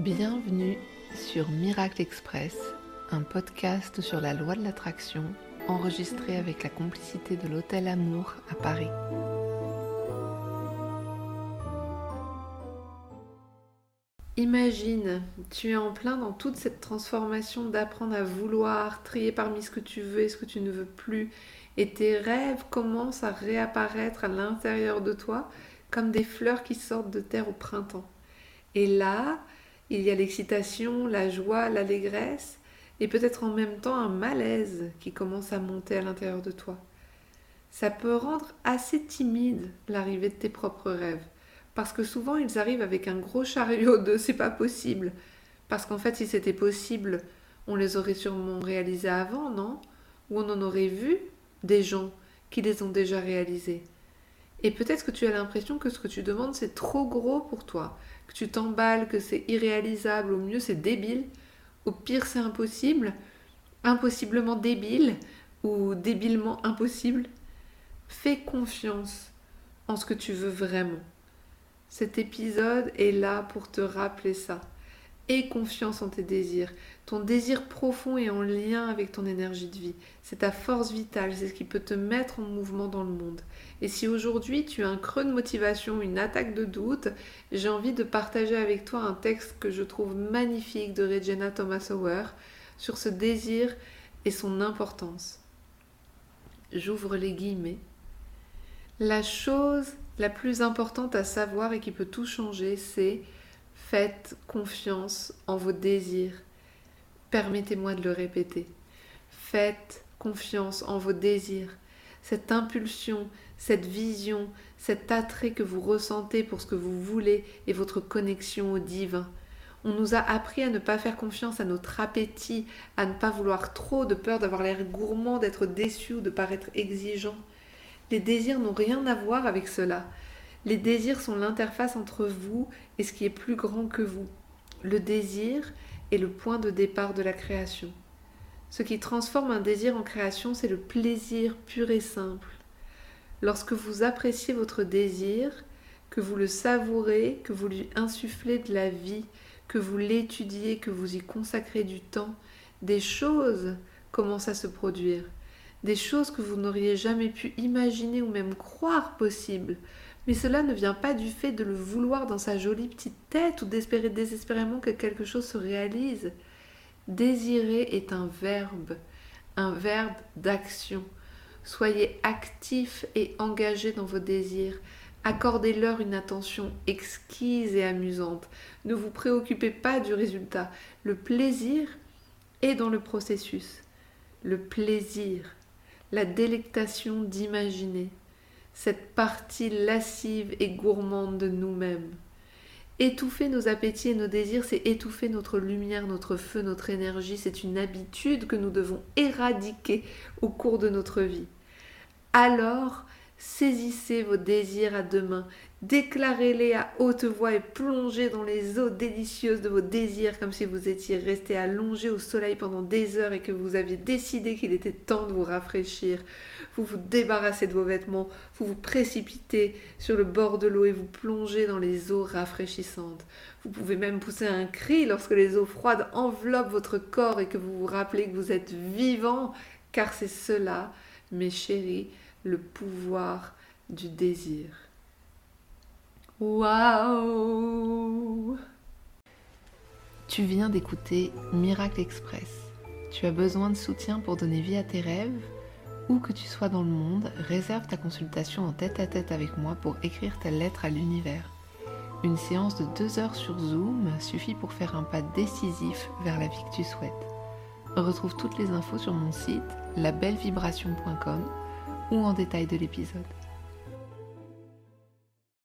Bienvenue sur Miracle Express, un podcast sur la loi de l'attraction enregistré avec la complicité de l'Hôtel Amour à Paris. Imagine, tu es en plein dans toute cette transformation d'apprendre à vouloir, trier parmi ce que tu veux et ce que tu ne veux plus, et tes rêves commencent à réapparaître à l'intérieur de toi comme des fleurs qui sortent de terre au printemps. Et là, il y a l'excitation, la joie, l'allégresse, et peut-être en même temps un malaise qui commence à monter à l'intérieur de toi. Ça peut rendre assez timide l'arrivée de tes propres rêves, parce que souvent ils arrivent avec un gros chariot de c'est pas possible, parce qu'en fait si c'était possible, on les aurait sûrement réalisés avant, non? Ou on en aurait vu des gens qui les ont déjà réalisés. Et peut-être que tu as l'impression que ce que tu demandes c'est trop gros pour toi, que tu t'emballes, que c'est irréalisable, au mieux c'est débile, au pire c'est impossible, impossiblement débile ou débilement impossible. Fais confiance en ce que tu veux vraiment. Cet épisode est là pour te rappeler ça. Aie confiance en tes désirs. Ton désir profond est en lien avec ton énergie de vie. C'est ta force vitale, c'est ce qui peut te mettre en mouvement dans le monde. Et si aujourd'hui tu as un creux de motivation, une attaque de doute, j'ai envie de partager avec toi un texte que je trouve magnifique de Regina Thomas Hauer sur ce désir et son importance. J'ouvre les guillemets. La chose la plus importante à savoir et qui peut tout changer, c'est Faites confiance en vos désirs. Permettez-moi de le répéter. Faites confiance en vos désirs. Cette impulsion, cette vision, cet attrait que vous ressentez pour ce que vous voulez et votre connexion au divin. On nous a appris à ne pas faire confiance à notre appétit, à ne pas vouloir trop, de peur d'avoir l'air gourmand, d'être déçu ou de paraître exigeant. Les désirs n'ont rien à voir avec cela. Les désirs sont l'interface entre vous et ce qui est plus grand que vous. Le désir est le point de départ de la création. Ce qui transforme un désir en création, c'est le plaisir pur et simple. Lorsque vous appréciez votre désir, que vous le savourez, que vous lui insufflez de la vie, que vous l'étudiez, que vous y consacrez du temps, des choses commencent à se produire, des choses que vous n'auriez jamais pu imaginer ou même croire possibles, mais cela ne vient pas du fait de le vouloir dans sa jolie petite tête ou d'espérer désespérément que quelque chose se réalise. Désirer est un verbe, un verbe d'action. Soyez actifs et engagés dans vos désirs. Accordez-leur une attention exquise et amusante. Ne vous préoccupez pas du résultat. Le plaisir est dans le processus. Le plaisir, la délectation d'imaginer, cette partie lascive et gourmande de nous-mêmes. Étouffer nos appétits et nos désirs, c'est étouffer notre lumière, notre feu, notre énergie. C'est une habitude que nous devons éradiquer au cours de notre vie. Alors, saisissez vos désirs à deux mains, déclarez-les à haute voix et plongez dans les eaux délicieuses de vos désirs comme si vous étiez resté allongé au soleil pendant des heures et que vous aviez décidé qu'il était temps de vous rafraîchir vous vous débarrassez de vos vêtements, vous vous précipitez sur le bord de l'eau et vous plongez dans les eaux rafraîchissantes. Vous pouvez même pousser un cri lorsque les eaux froides enveloppent votre corps et que vous vous rappelez que vous êtes vivant, car c'est cela, mes chéris, le pouvoir du désir. Waouh Tu viens d'écouter Miracle Express. Tu as besoin de soutien pour donner vie à tes rêves où que tu sois dans le monde, réserve ta consultation en tête à tête avec moi pour écrire ta lettre à l'univers. Une séance de deux heures sur Zoom suffit pour faire un pas décisif vers la vie que tu souhaites. Retrouve toutes les infos sur mon site labellevibration.com ou en détail de l'épisode.